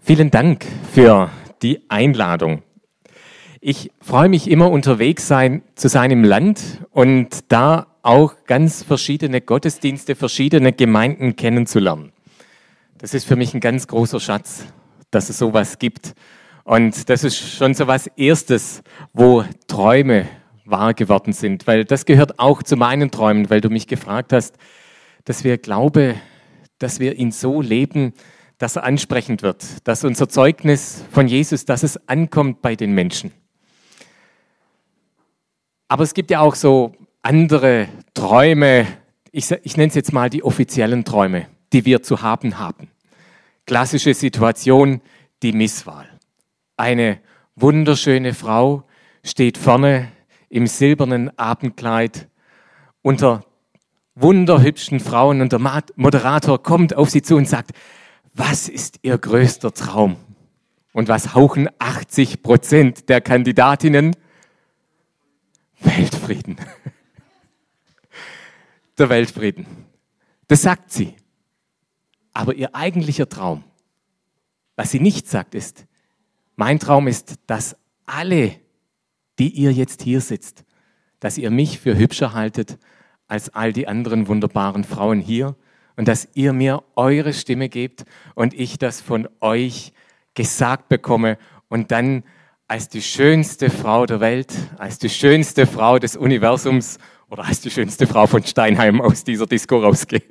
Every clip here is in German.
Vielen Dank für die Einladung. Ich freue mich immer unterwegs sein zu seinem Land und da auch ganz verschiedene Gottesdienste, verschiedene Gemeinden kennenzulernen. Das ist für mich ein ganz großer Schatz, dass es sowas gibt. Und das ist schon so was Erstes, wo Träume wahr geworden sind, weil das gehört auch zu meinen Träumen, weil du mich gefragt hast, dass wir Glaube, dass wir ihn so leben, dass er ansprechend wird, dass unser Zeugnis von Jesus, dass es ankommt bei den Menschen. Aber es gibt ja auch so andere Träume, ich, ich nenne es jetzt mal die offiziellen Träume, die wir zu haben haben. Klassische Situation, die Misswahl. Eine wunderschöne Frau steht vorne im silbernen Abendkleid unter wunderhübschen Frauen und der Moderator kommt auf sie zu und sagt, was ist Ihr größter Traum? Und was hauchen 80 Prozent der Kandidatinnen? Weltfrieden. Der Weltfrieden. Das sagt sie. Aber ihr eigentlicher Traum, was sie nicht sagt, ist, mein Traum ist, dass alle, die ihr jetzt hier sitzt, dass ihr mich für hübscher haltet als all die anderen wunderbaren Frauen hier und dass ihr mir eure Stimme gebt und ich das von euch gesagt bekomme und dann als die schönste Frau der Welt, als die schönste Frau des Universums oder als die schönste Frau von Steinheim aus dieser Disco rausgehe.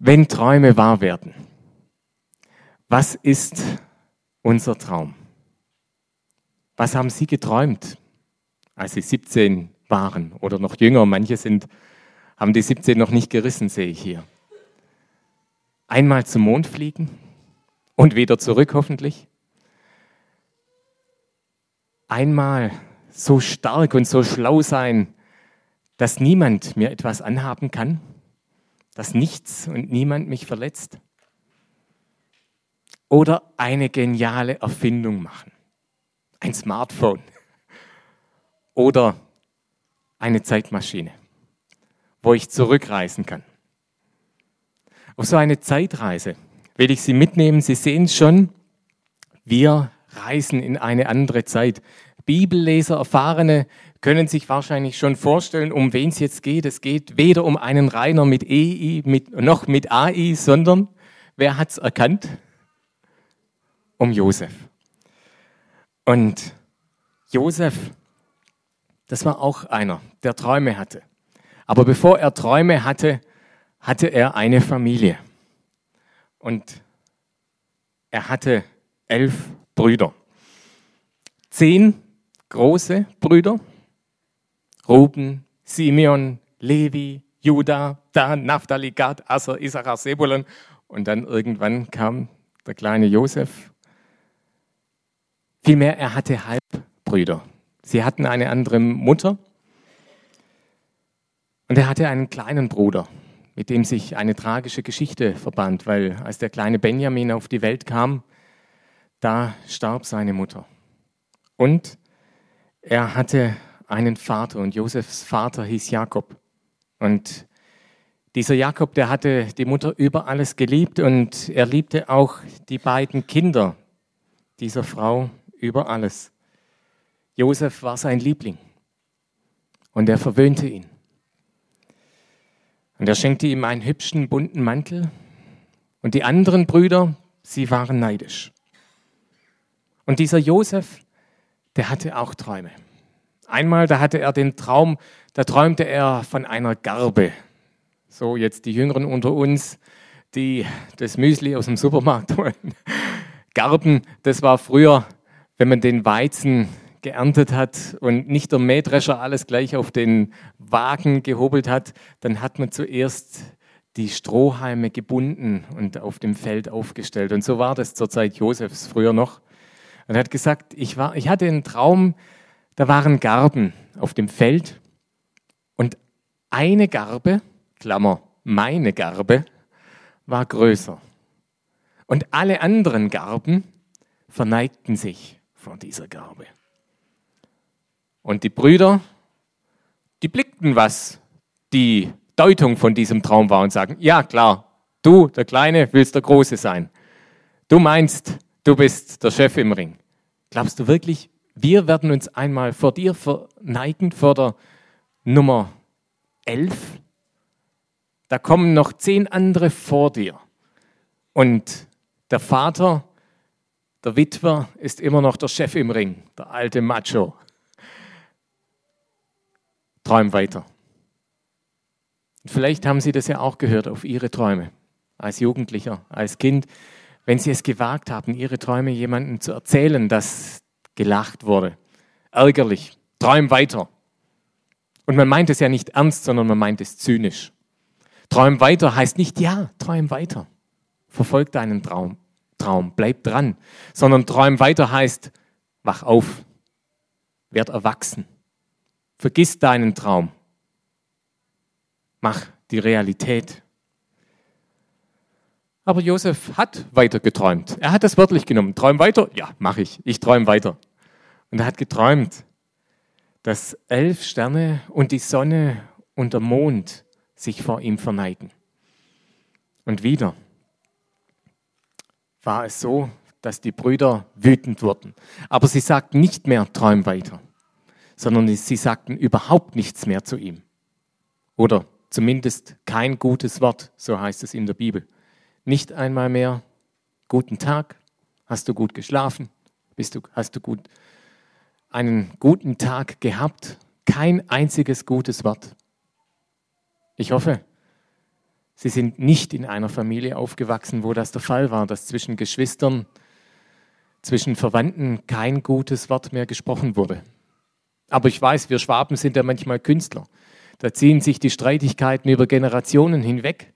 Wenn Träume wahr werden, was ist unser Traum? Was haben Sie geträumt, als Sie 17 waren oder noch jünger? Manche sind haben die 17 noch nicht gerissen, sehe ich hier. Einmal zum Mond fliegen und wieder zurück hoffentlich. Einmal so stark und so schlau sein, dass niemand mir etwas anhaben kann, dass nichts und niemand mich verletzt. Oder eine geniale Erfindung machen. Ein Smartphone. Oder eine Zeitmaschine wo ich zurückreisen kann. Auf so eine Zeitreise will ich Sie mitnehmen. Sie sehen schon, wir reisen in eine andere Zeit. Bibelleser, Erfahrene können sich wahrscheinlich schon vorstellen, um wen es jetzt geht. Es geht weder um einen Rainer mit EI mit, noch mit AI, sondern wer hat es erkannt? Um Josef. Und Josef, das war auch einer, der Träume hatte. Aber bevor er Träume hatte, hatte er eine Familie. Und er hatte elf Brüder. Zehn große Brüder. Ruben, Simeon, Levi, Judah, Dan, Naphtali, Gad, Asser, Issachar, Sebulon. Und dann irgendwann kam der kleine Josef. Vielmehr, er hatte Halbbrüder. Sie hatten eine andere Mutter und er hatte einen kleinen Bruder, mit dem sich eine tragische Geschichte verband, weil als der kleine Benjamin auf die Welt kam, da starb seine Mutter. Und er hatte einen Vater und Josefs Vater hieß Jakob. Und dieser Jakob, der hatte die Mutter über alles geliebt und er liebte auch die beiden Kinder dieser Frau über alles. Josef war sein Liebling und er verwöhnte ihn. Und er schenkte ihm einen hübschen, bunten Mantel. Und die anderen Brüder, sie waren neidisch. Und dieser Josef, der hatte auch Träume. Einmal, da hatte er den Traum, da träumte er von einer Garbe. So, jetzt die Jüngeren unter uns, die das Müsli aus dem Supermarkt holen. Garben, das war früher, wenn man den Weizen geerntet hat und nicht der Mähdrescher alles gleich auf den Wagen gehobelt hat, dann hat man zuerst die Strohhalme gebunden und auf dem Feld aufgestellt. Und so war das zur Zeit Josefs früher noch. Und er hat gesagt, ich, war, ich hatte einen Traum, da waren Garben auf dem Feld und eine Garbe, Klammer, meine Garbe, war größer. Und alle anderen Garben verneigten sich vor dieser Garbe. Und die Brüder, die blickten, was die Deutung von diesem Traum war und sagen, ja klar, du, der Kleine, willst der Große sein. Du meinst, du bist der Chef im Ring. Glaubst du wirklich, wir werden uns einmal vor dir verneigen, vor der Nummer 11? Da kommen noch zehn andere vor dir. Und der Vater, der Witwer, ist immer noch der Chef im Ring, der alte Macho. Träum weiter. Vielleicht haben Sie das ja auch gehört auf Ihre Träume, als Jugendlicher, als Kind, wenn Sie es gewagt haben, Ihre Träume jemandem zu erzählen, dass gelacht wurde. Ärgerlich. Träum weiter. Und man meint es ja nicht ernst, sondern man meint es zynisch. Träum weiter heißt nicht ja, träum weiter. Verfolg deinen Traum, Traum, bleib dran. Sondern träum weiter heißt, wach auf, werd erwachsen. Vergiss deinen Traum. Mach die Realität. Aber Josef hat weiter geträumt. Er hat das wörtlich genommen. Träum weiter? Ja, mache ich. Ich träume weiter. Und er hat geträumt, dass elf Sterne und die Sonne und der Mond sich vor ihm verneigen. Und wieder war es so, dass die Brüder wütend wurden. Aber sie sagten nicht mehr, träum weiter, sondern sie sagten überhaupt nichts mehr zu ihm. Oder zumindest kein gutes Wort, so heißt es in der Bibel. Nicht einmal mehr, guten Tag, hast du gut geschlafen, bist du, hast du gut einen guten Tag gehabt, kein einziges gutes Wort. Ich hoffe, Sie sind nicht in einer Familie aufgewachsen, wo das der Fall war, dass zwischen Geschwistern, zwischen Verwandten kein gutes Wort mehr gesprochen wurde. Aber ich weiß, wir Schwaben sind ja manchmal Künstler. Da ziehen sich die Streitigkeiten über Generationen hinweg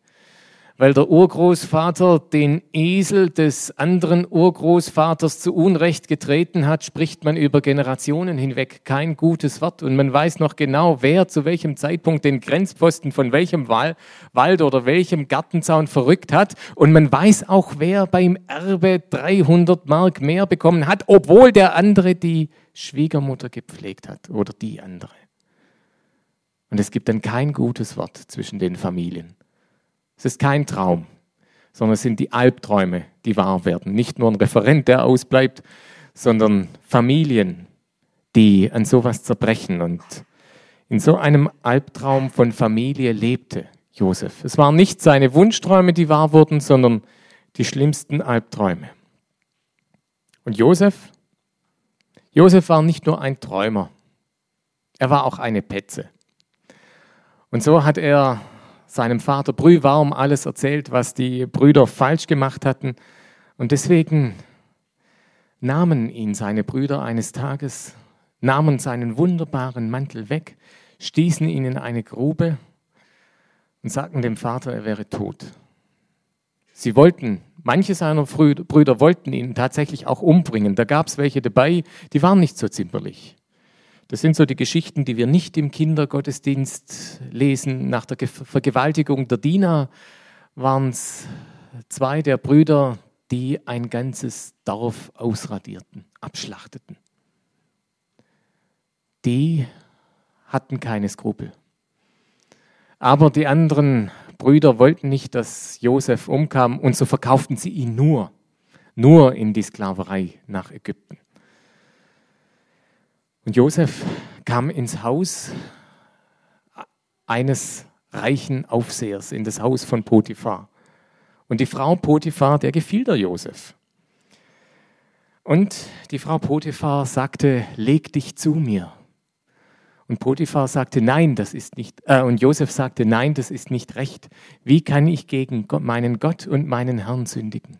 weil der Urgroßvater den Esel des anderen Urgroßvaters zu Unrecht getreten hat, spricht man über Generationen hinweg kein gutes Wort. Und man weiß noch genau, wer zu welchem Zeitpunkt den Grenzposten von welchem Wald oder welchem Gartenzaun verrückt hat. Und man weiß auch, wer beim Erbe 300 Mark mehr bekommen hat, obwohl der andere die Schwiegermutter gepflegt hat oder die andere. Und es gibt dann kein gutes Wort zwischen den Familien. Es ist kein Traum, sondern es sind die Albträume, die wahr werden. Nicht nur ein Referent, der ausbleibt, sondern Familien, die an sowas zerbrechen. Und in so einem Albtraum von Familie lebte Josef. Es waren nicht seine Wunschträume, die wahr wurden, sondern die schlimmsten Albträume. Und Josef? Josef war nicht nur ein Träumer, er war auch eine Petze. Und so hat er seinem Vater brühwarm alles erzählt, was die Brüder falsch gemacht hatten. Und deswegen nahmen ihn seine Brüder eines Tages, nahmen seinen wunderbaren Mantel weg, stießen ihn in eine Grube und sagten dem Vater, er wäre tot. Sie wollten, manche seiner Brüder wollten ihn tatsächlich auch umbringen. Da gab es welche dabei, die waren nicht so zimperlich. Das sind so die Geschichten, die wir nicht im Kindergottesdienst lesen. Nach der Vergewaltigung der Diener waren es zwei der Brüder, die ein ganzes Dorf ausradierten, abschlachteten. Die hatten keine Skrupel. Aber die anderen Brüder wollten nicht, dass Josef umkam und so verkauften sie ihn nur, nur in die Sklaverei nach Ägypten. Und Josef kam ins Haus eines reichen Aufsehers, in das Haus von Potiphar. Und die Frau Potiphar, der gefiel der Josef. Und die Frau Potiphar sagte, leg dich zu mir. Und Potiphar sagte, nein, das ist nicht, äh, und Josef sagte, nein, das ist nicht recht. Wie kann ich gegen Gott, meinen Gott und meinen Herrn sündigen?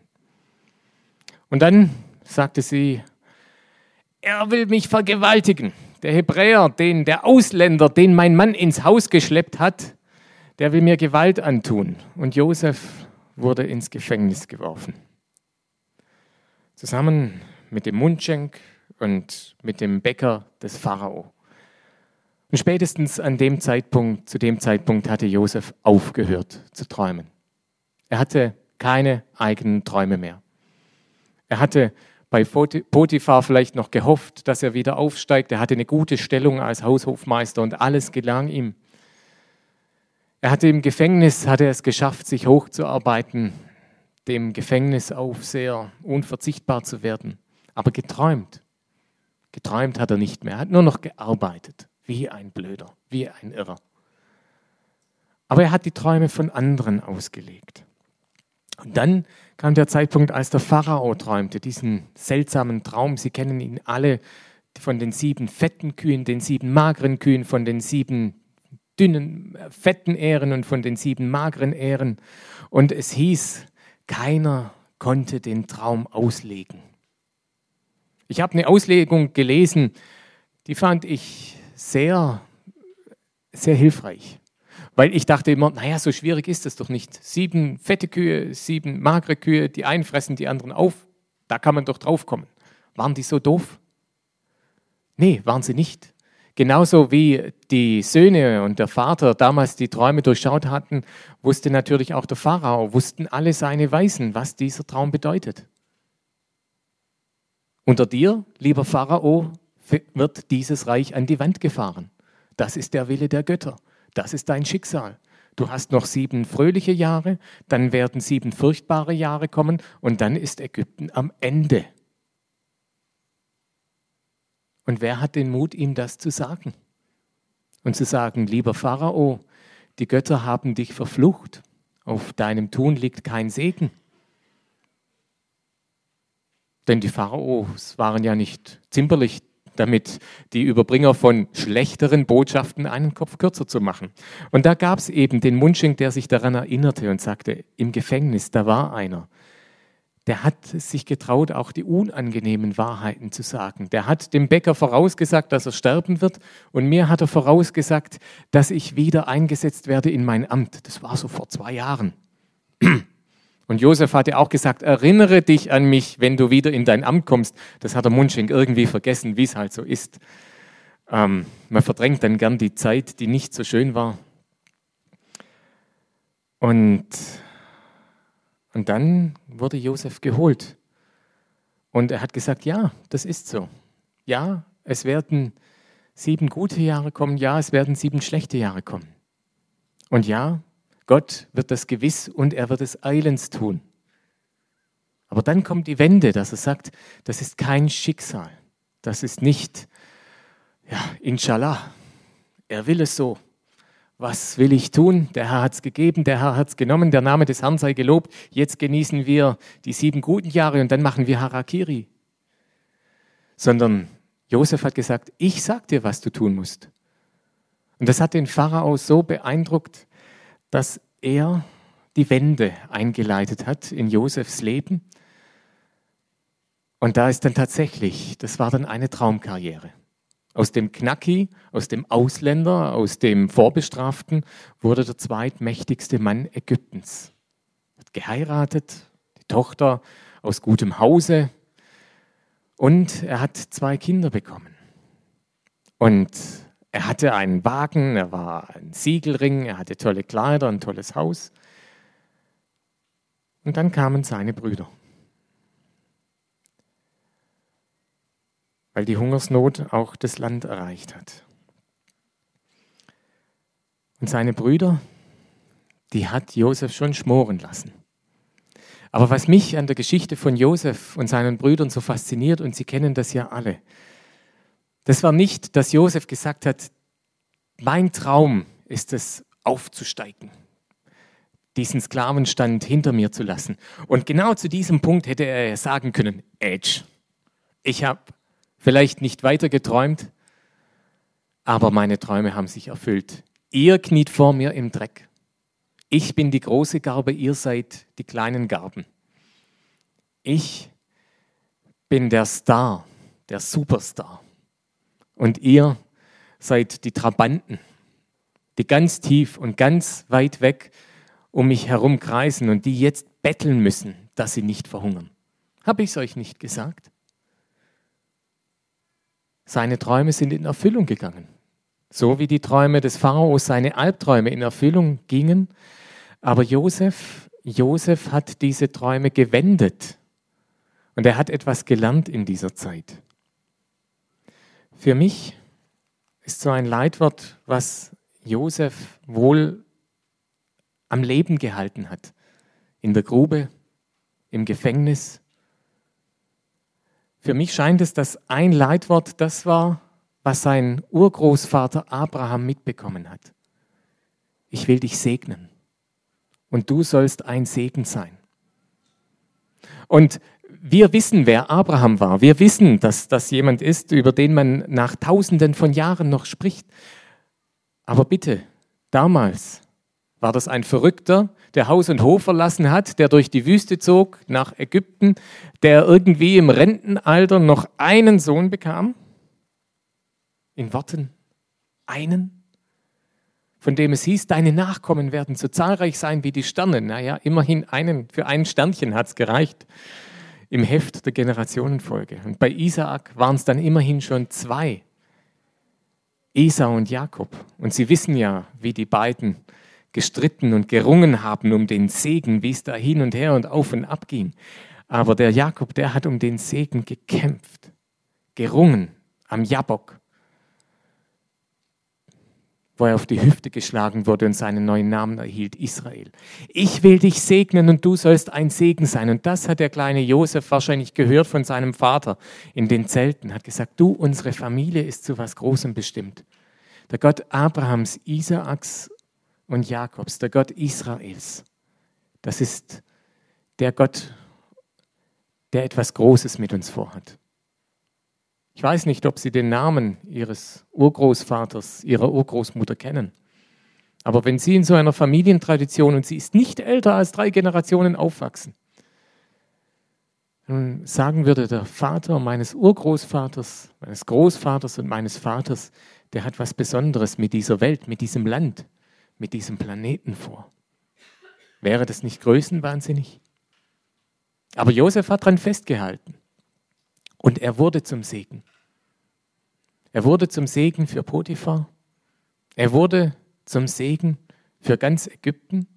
Und dann sagte sie, er will mich vergewaltigen. Der Hebräer, den, der Ausländer, den mein Mann ins Haus geschleppt hat, der will mir Gewalt antun. Und Josef wurde ins Gefängnis geworfen. Zusammen mit dem Mundschenk und mit dem Bäcker des Pharao. Und spätestens an dem Zeitpunkt, zu dem Zeitpunkt hatte Josef aufgehört zu träumen. Er hatte keine eigenen Träume mehr. Er hatte bei Potiphar vielleicht noch gehofft, dass er wieder aufsteigt. Er hatte eine gute Stellung als Haushofmeister und alles gelang ihm. Er hatte im Gefängnis, hatte es geschafft, sich hochzuarbeiten dem Gefängnisaufseher unverzichtbar zu werden. Aber geträumt. Geträumt hat er nicht mehr. Er hat nur noch gearbeitet. Wie ein Blöder, wie ein Irrer. Aber er hat die Träume von anderen ausgelegt. Und dann kam der Zeitpunkt, als der Pharao träumte, diesen seltsamen Traum. Sie kennen ihn alle von den sieben fetten Kühen, den sieben mageren Kühen, von den sieben dünnen, äh, fetten Ähren und von den sieben mageren Ähren. Und es hieß, keiner konnte den Traum auslegen. Ich habe eine Auslegung gelesen, die fand ich sehr, sehr hilfreich. Weil ich dachte immer, naja, so schwierig ist das doch nicht. Sieben fette Kühe, sieben magere Kühe, die einen fressen die anderen auf, da kann man doch drauf kommen. Waren die so doof? Nee, waren sie nicht. Genauso wie die Söhne und der Vater damals die Träume durchschaut hatten, wusste natürlich auch der Pharao, wussten alle seine Weisen, was dieser Traum bedeutet. Unter dir, lieber Pharao, wird dieses Reich an die Wand gefahren. Das ist der Wille der Götter. Das ist dein Schicksal. Du hast noch sieben fröhliche Jahre, dann werden sieben furchtbare Jahre kommen und dann ist Ägypten am Ende. Und wer hat den Mut, ihm das zu sagen? Und zu sagen, lieber Pharao, die Götter haben dich verflucht, auf deinem Tun liegt kein Segen. Denn die Pharaos waren ja nicht zimperlich damit, die Überbringer von schlechteren Botschaften einen Kopf kürzer zu machen. Und da gab es eben den Mundschenk, der sich daran erinnerte und sagte, im Gefängnis, da war einer, der hat sich getraut, auch die unangenehmen Wahrheiten zu sagen. Der hat dem Bäcker vorausgesagt, dass er sterben wird und mir hat er vorausgesagt, dass ich wieder eingesetzt werde in mein Amt. Das war so vor zwei Jahren. Und Josef hatte auch gesagt, erinnere dich an mich, wenn du wieder in dein Amt kommst. Das hat der Mundschenk irgendwie vergessen, wie es halt so ist. Ähm, man verdrängt dann gern die Zeit, die nicht so schön war. Und und dann wurde Josef geholt. Und er hat gesagt, ja, das ist so. Ja, es werden sieben gute Jahre kommen, ja, es werden sieben schlechte Jahre kommen. Und ja, Gott wird das gewiss und er wird es eilends tun. Aber dann kommt die Wende, dass er sagt, das ist kein Schicksal. Das ist nicht, ja, inshallah. Er will es so was will ich tun? Der Herr hat es gegeben, der Herr hat es genommen, der Name des Herrn sei gelobt. Jetzt genießen wir die sieben guten Jahre und dann machen wir Harakiri. Sondern Josef hat gesagt, ich sag dir, was du tun musst. Und das hat den Pharao so beeindruckt, dass er die Wende eingeleitet hat in Josefs Leben. Und da ist dann tatsächlich, das war dann eine Traumkarriere. Aus dem Knacki, aus dem Ausländer, aus dem Vorbestraften wurde der zweitmächtigste Mann Ägyptens. Hat geheiratet, die Tochter aus gutem Hause und er hat zwei Kinder bekommen. Und er hatte einen Wagen, er war ein Siegelring, er hatte tolle Kleider, ein tolles Haus. Und dann kamen seine Brüder. weil die Hungersnot auch das Land erreicht hat. Und seine Brüder, die hat Josef schon schmoren lassen. Aber was mich an der Geschichte von Josef und seinen Brüdern so fasziniert, und Sie kennen das ja alle, das war nicht, dass Josef gesagt hat, mein Traum ist es, aufzusteigen, diesen Sklavenstand hinter mir zu lassen. Und genau zu diesem Punkt hätte er sagen können, Edge, ich habe vielleicht nicht weiter geträumt, aber meine Träume haben sich erfüllt. Ihr kniet vor mir im Dreck. Ich bin die große Garbe, ihr seid die kleinen Garben. Ich bin der Star, der Superstar. Und ihr seid die Trabanten, die ganz tief und ganz weit weg um mich herum kreisen und die jetzt betteln müssen, dass sie nicht verhungern. Habe ich es euch nicht gesagt? Seine Träume sind in Erfüllung gegangen. So wie die Träume des Pharaos, seine Albträume in Erfüllung gingen. Aber Josef, Josef hat diese Träume gewendet. Und er hat etwas gelernt in dieser Zeit. Für mich ist so ein Leitwort, was Josef wohl am Leben gehalten hat. In der Grube, im Gefängnis. Für mich scheint es, dass ein Leitwort das war, was sein Urgroßvater Abraham mitbekommen hat. Ich will dich segnen und du sollst ein Segen sein. Und wir wissen, wer Abraham war. Wir wissen, dass das jemand ist, über den man nach Tausenden von Jahren noch spricht. Aber bitte, damals war das ein Verrückter, der Haus und Hof verlassen hat, der durch die Wüste zog nach Ägypten, der irgendwie im Rentenalter noch einen Sohn bekam? In Worten, einen? Von dem es hieß, deine Nachkommen werden so zahlreich sein wie die Sterne. Naja, immerhin einen, für ein Sternchen hat es gereicht im Heft der Generationenfolge. Und bei Isaak waren es dann immerhin schon zwei, Esau und Jakob. Und Sie wissen ja, wie die beiden gestritten und gerungen haben um den Segen, wie es da hin und her und auf und ab ging. Aber der Jakob, der hat um den Segen gekämpft, gerungen am Jabok wo er auf die Hüfte geschlagen wurde und seinen neuen Namen erhielt, Israel. Ich will dich segnen und du sollst ein Segen sein. Und das hat der kleine Josef wahrscheinlich gehört von seinem Vater in den Zelten, hat gesagt, du, unsere Familie ist zu was Großem bestimmt. Der Gott Abrahams, Isaaks und Jakobs, der Gott Israels, das ist der Gott, der etwas Großes mit uns vorhat. Ich weiß nicht, ob Sie den Namen Ihres Urgroßvaters, Ihrer Urgroßmutter kennen. Aber wenn Sie in so einer Familientradition und sie ist nicht älter als drei Generationen aufwachsen, dann sagen würde der Vater meines Urgroßvaters, meines Großvaters und meines Vaters, der hat was Besonderes mit dieser Welt, mit diesem Land, mit diesem Planeten vor. Wäre das nicht größenwahnsinnig? Aber Josef hat daran festgehalten. Und er wurde zum Segen. Er wurde zum Segen für Potiphar. Er wurde zum Segen für ganz Ägypten.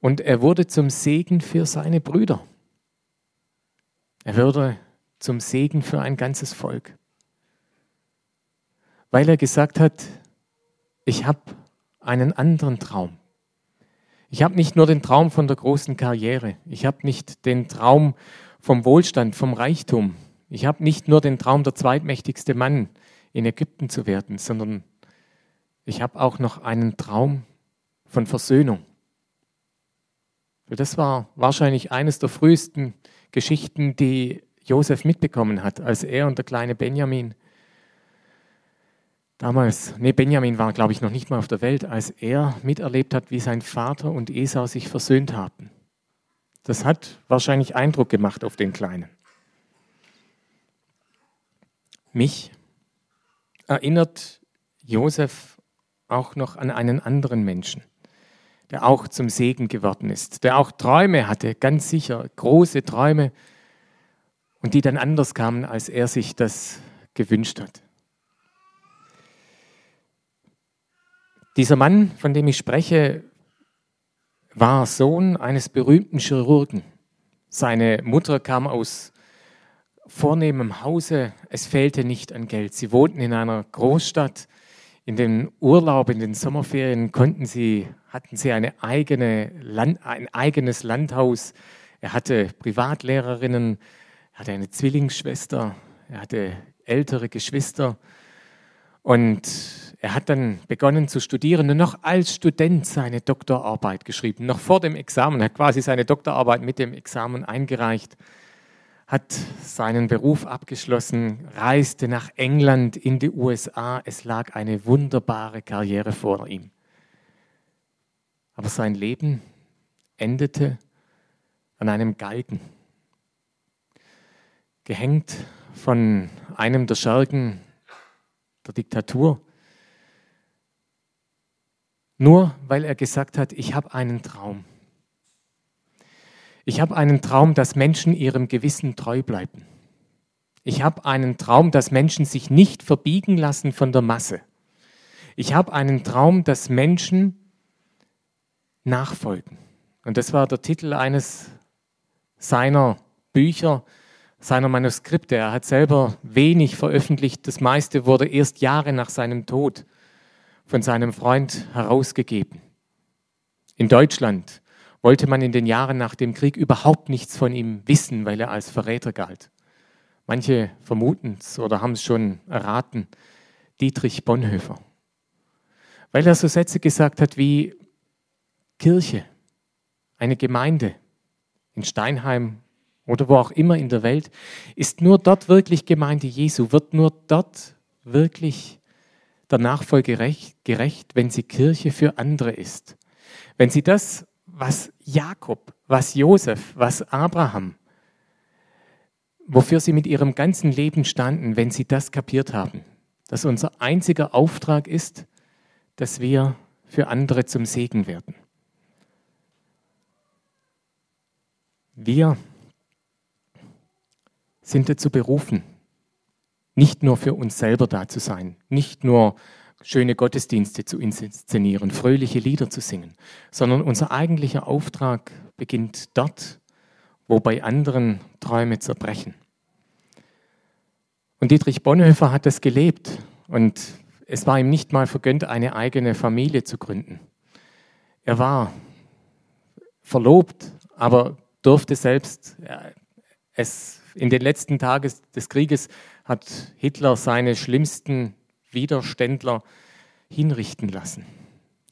Und er wurde zum Segen für seine Brüder. Er wurde zum Segen für ein ganzes Volk. Weil er gesagt hat, ich habe einen anderen Traum. Ich habe nicht nur den Traum von der großen Karriere. Ich habe nicht den Traum vom Wohlstand, vom Reichtum. Ich habe nicht nur den Traum, der zweitmächtigste Mann in Ägypten zu werden, sondern ich habe auch noch einen Traum von Versöhnung. Das war wahrscheinlich eines der frühesten Geschichten, die Josef mitbekommen hat, als er und der kleine Benjamin damals, nee, Benjamin war, glaube ich, noch nicht mal auf der Welt, als er miterlebt hat, wie sein Vater und Esau sich versöhnt haben. Das hat wahrscheinlich Eindruck gemacht auf den Kleinen. Mich erinnert Josef auch noch an einen anderen Menschen, der auch zum Segen geworden ist, der auch Träume hatte, ganz sicher, große Träume, und die dann anders kamen, als er sich das gewünscht hat. Dieser Mann, von dem ich spreche, war Sohn eines berühmten Chirurgen. Seine Mutter kam aus vornehmem Hause. Es fehlte nicht an Geld. Sie wohnten in einer Großstadt. In den Urlaub, in den Sommerferien konnten sie, hatten sie eine eigene Land, ein eigenes Landhaus. Er hatte Privatlehrerinnen, er hatte eine Zwillingsschwester, er hatte ältere Geschwister. Und er hat dann begonnen zu studieren und noch als Student seine Doktorarbeit geschrieben. Noch vor dem Examen, er hat quasi seine Doktorarbeit mit dem Examen eingereicht hat seinen Beruf abgeschlossen, reiste nach England, in die USA. Es lag eine wunderbare Karriere vor ihm. Aber sein Leben endete an einem Galgen, gehängt von einem der Schergen der Diktatur, nur weil er gesagt hat, ich habe einen Traum. Ich habe einen Traum, dass Menschen ihrem Gewissen treu bleiben. Ich habe einen Traum, dass Menschen sich nicht verbiegen lassen von der Masse. Ich habe einen Traum, dass Menschen nachfolgen. Und das war der Titel eines seiner Bücher, seiner Manuskripte. Er hat selber wenig veröffentlicht. Das meiste wurde erst Jahre nach seinem Tod von seinem Freund herausgegeben. In Deutschland wollte man in den Jahren nach dem Krieg überhaupt nichts von ihm wissen, weil er als Verräter galt. Manche vermuten es oder haben es schon erraten. Dietrich Bonhoeffer. Weil er so Sätze gesagt hat wie Kirche, eine Gemeinde in Steinheim oder wo auch immer in der Welt, ist nur dort wirklich Gemeinde Jesu, wird nur dort wirklich der Nachfolge gerecht, wenn sie Kirche für andere ist. Wenn sie das, was Jakob, was Josef, was Abraham, wofür sie mit ihrem ganzen Leben standen, wenn sie das kapiert haben, dass unser einziger Auftrag ist, dass wir für andere zum Segen werden. Wir sind dazu berufen, nicht nur für uns selber da zu sein, nicht nur schöne Gottesdienste zu inszenieren, fröhliche Lieder zu singen, sondern unser eigentlicher Auftrag beginnt dort, wo bei anderen Träume zerbrechen. Und Dietrich Bonhoeffer hat das gelebt und es war ihm nicht mal vergönnt, eine eigene Familie zu gründen. Er war verlobt, aber durfte selbst es in den letzten Tagen des Krieges hat Hitler seine schlimmsten Widerständler hinrichten lassen.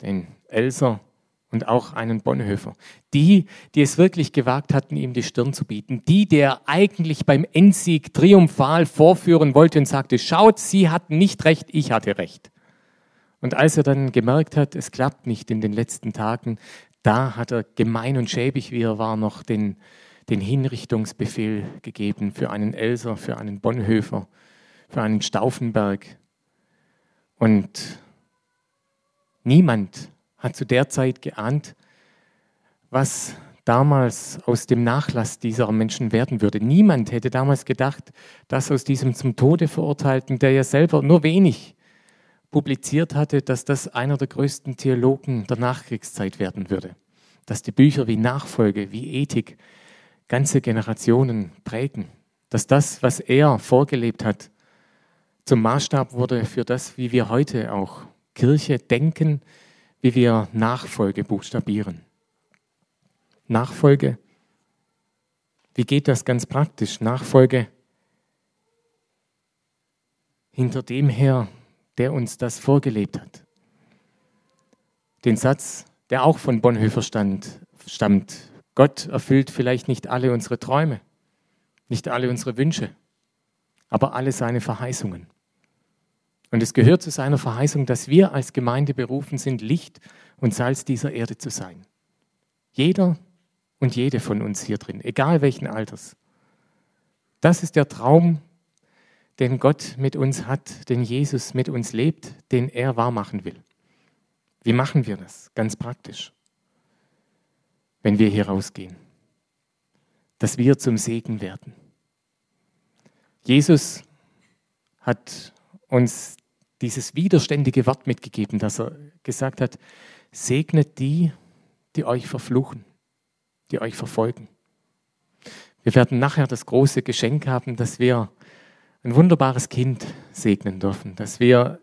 Den Elser und auch einen Bonhoeffer. Die, die es wirklich gewagt hatten, ihm die Stirn zu bieten. Die, der eigentlich beim Endsieg triumphal vorführen wollte und sagte, schaut, Sie hatten nicht recht, ich hatte recht. Und als er dann gemerkt hat, es klappt nicht in den letzten Tagen, da hat er gemein und schäbig, wie er war, noch den, den Hinrichtungsbefehl gegeben für einen Elser, für einen Bonhoeffer, für einen Stauffenberg. Und niemand hat zu der Zeit geahnt, was damals aus dem Nachlass dieser Menschen werden würde. Niemand hätte damals gedacht, dass aus diesem zum Tode verurteilten, der ja selber nur wenig publiziert hatte, dass das einer der größten Theologen der Nachkriegszeit werden würde. Dass die Bücher wie Nachfolge, wie Ethik ganze Generationen prägen. Dass das, was er vorgelebt hat, zum Maßstab wurde für das, wie wir heute auch Kirche denken, wie wir Nachfolge buchstabieren. Nachfolge, wie geht das ganz praktisch? Nachfolge hinter dem her, der uns das vorgelebt hat. Den Satz, der auch von Bonhoeffer stand, stammt, Gott erfüllt vielleicht nicht alle unsere Träume, nicht alle unsere Wünsche, aber alle seine Verheißungen. Und es gehört zu seiner Verheißung, dass wir als Gemeinde berufen sind, Licht und Salz dieser Erde zu sein. Jeder und jede von uns hier drin, egal welchen Alters. Das ist der Traum, den Gott mit uns hat, den Jesus mit uns lebt, den er wahrmachen will. Wie machen wir das? Ganz praktisch wenn wir hier rausgehen. Dass wir zum Segen werden. Jesus hat uns dieses widerständige Wort mitgegeben, dass er gesagt hat, segnet die, die euch verfluchen, die euch verfolgen. Wir werden nachher das große Geschenk haben, dass wir ein wunderbares Kind segnen dürfen, dass wir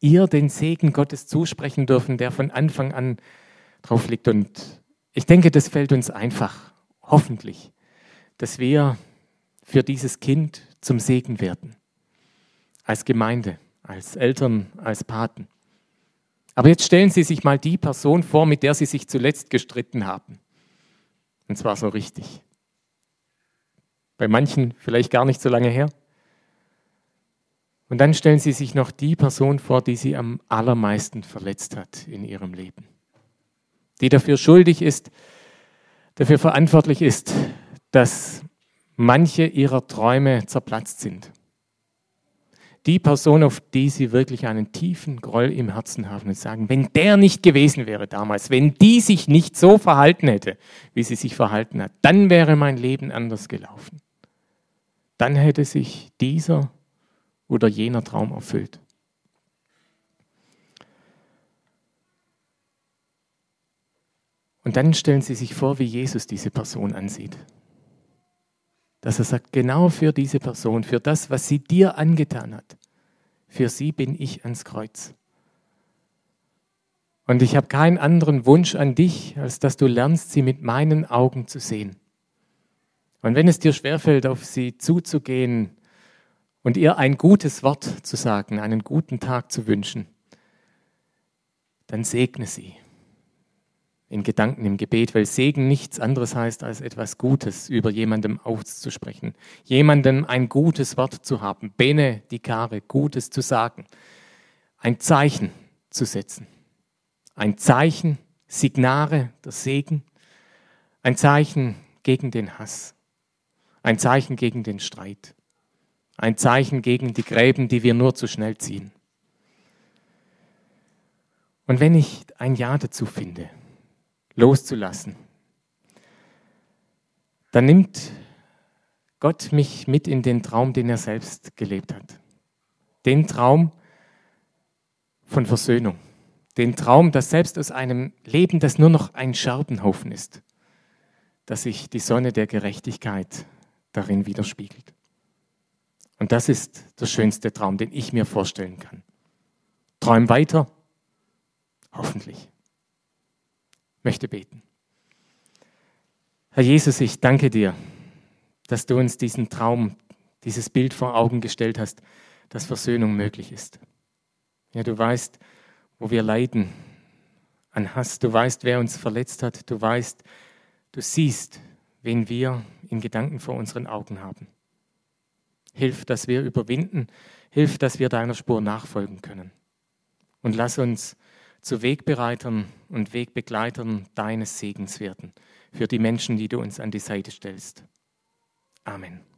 ihr den Segen Gottes zusprechen dürfen, der von Anfang an drauf liegt. Und ich denke, das fällt uns einfach, hoffentlich, dass wir für dieses Kind zum Segen werden. Als Gemeinde, als Eltern, als Paten. Aber jetzt stellen Sie sich mal die Person vor, mit der Sie sich zuletzt gestritten haben. Und zwar so richtig. Bei manchen vielleicht gar nicht so lange her. Und dann stellen Sie sich noch die Person vor, die Sie am allermeisten verletzt hat in Ihrem Leben die dafür schuldig ist, dafür verantwortlich ist, dass manche ihrer Träume zerplatzt sind. Die Person, auf die sie wirklich einen tiefen Groll im Herzen haben und sagen, wenn der nicht gewesen wäre damals, wenn die sich nicht so verhalten hätte, wie sie sich verhalten hat, dann wäre mein Leben anders gelaufen. Dann hätte sich dieser oder jener Traum erfüllt. Und dann stellen Sie sich vor, wie Jesus diese Person ansieht. Dass er sagt, genau für diese Person, für das, was sie dir angetan hat, für sie bin ich ans Kreuz. Und ich habe keinen anderen Wunsch an dich, als dass du lernst, sie mit meinen Augen zu sehen. Und wenn es dir schwerfällt, auf sie zuzugehen und ihr ein gutes Wort zu sagen, einen guten Tag zu wünschen, dann segne sie in Gedanken im Gebet, weil Segen nichts anderes heißt, als etwas Gutes über jemandem auszusprechen, jemandem ein gutes Wort zu haben, bene dicare, Gutes zu sagen, ein Zeichen zu setzen, ein Zeichen, Signare, der Segen, ein Zeichen gegen den Hass, ein Zeichen gegen den Streit, ein Zeichen gegen die Gräben, die wir nur zu schnell ziehen. Und wenn ich ein Ja dazu finde, loszulassen, dann nimmt Gott mich mit in den Traum, den er selbst gelebt hat. Den Traum von Versöhnung. Den Traum, dass selbst aus einem Leben, das nur noch ein Scherbenhaufen ist, dass sich die Sonne der Gerechtigkeit darin widerspiegelt. Und das ist der schönste Traum, den ich mir vorstellen kann. Träum weiter, hoffentlich möchte beten. Herr Jesus, ich danke dir, dass du uns diesen Traum, dieses Bild vor Augen gestellt hast, dass Versöhnung möglich ist. Ja, du weißt, wo wir leiden an Hass. Du weißt, wer uns verletzt hat. Du weißt, du siehst, wen wir in Gedanken vor unseren Augen haben. Hilf, dass wir überwinden. Hilf, dass wir deiner Spur nachfolgen können. Und lass uns zu Wegbereitern und Wegbegleitern deines Segens werden für die Menschen, die du uns an die Seite stellst. Amen.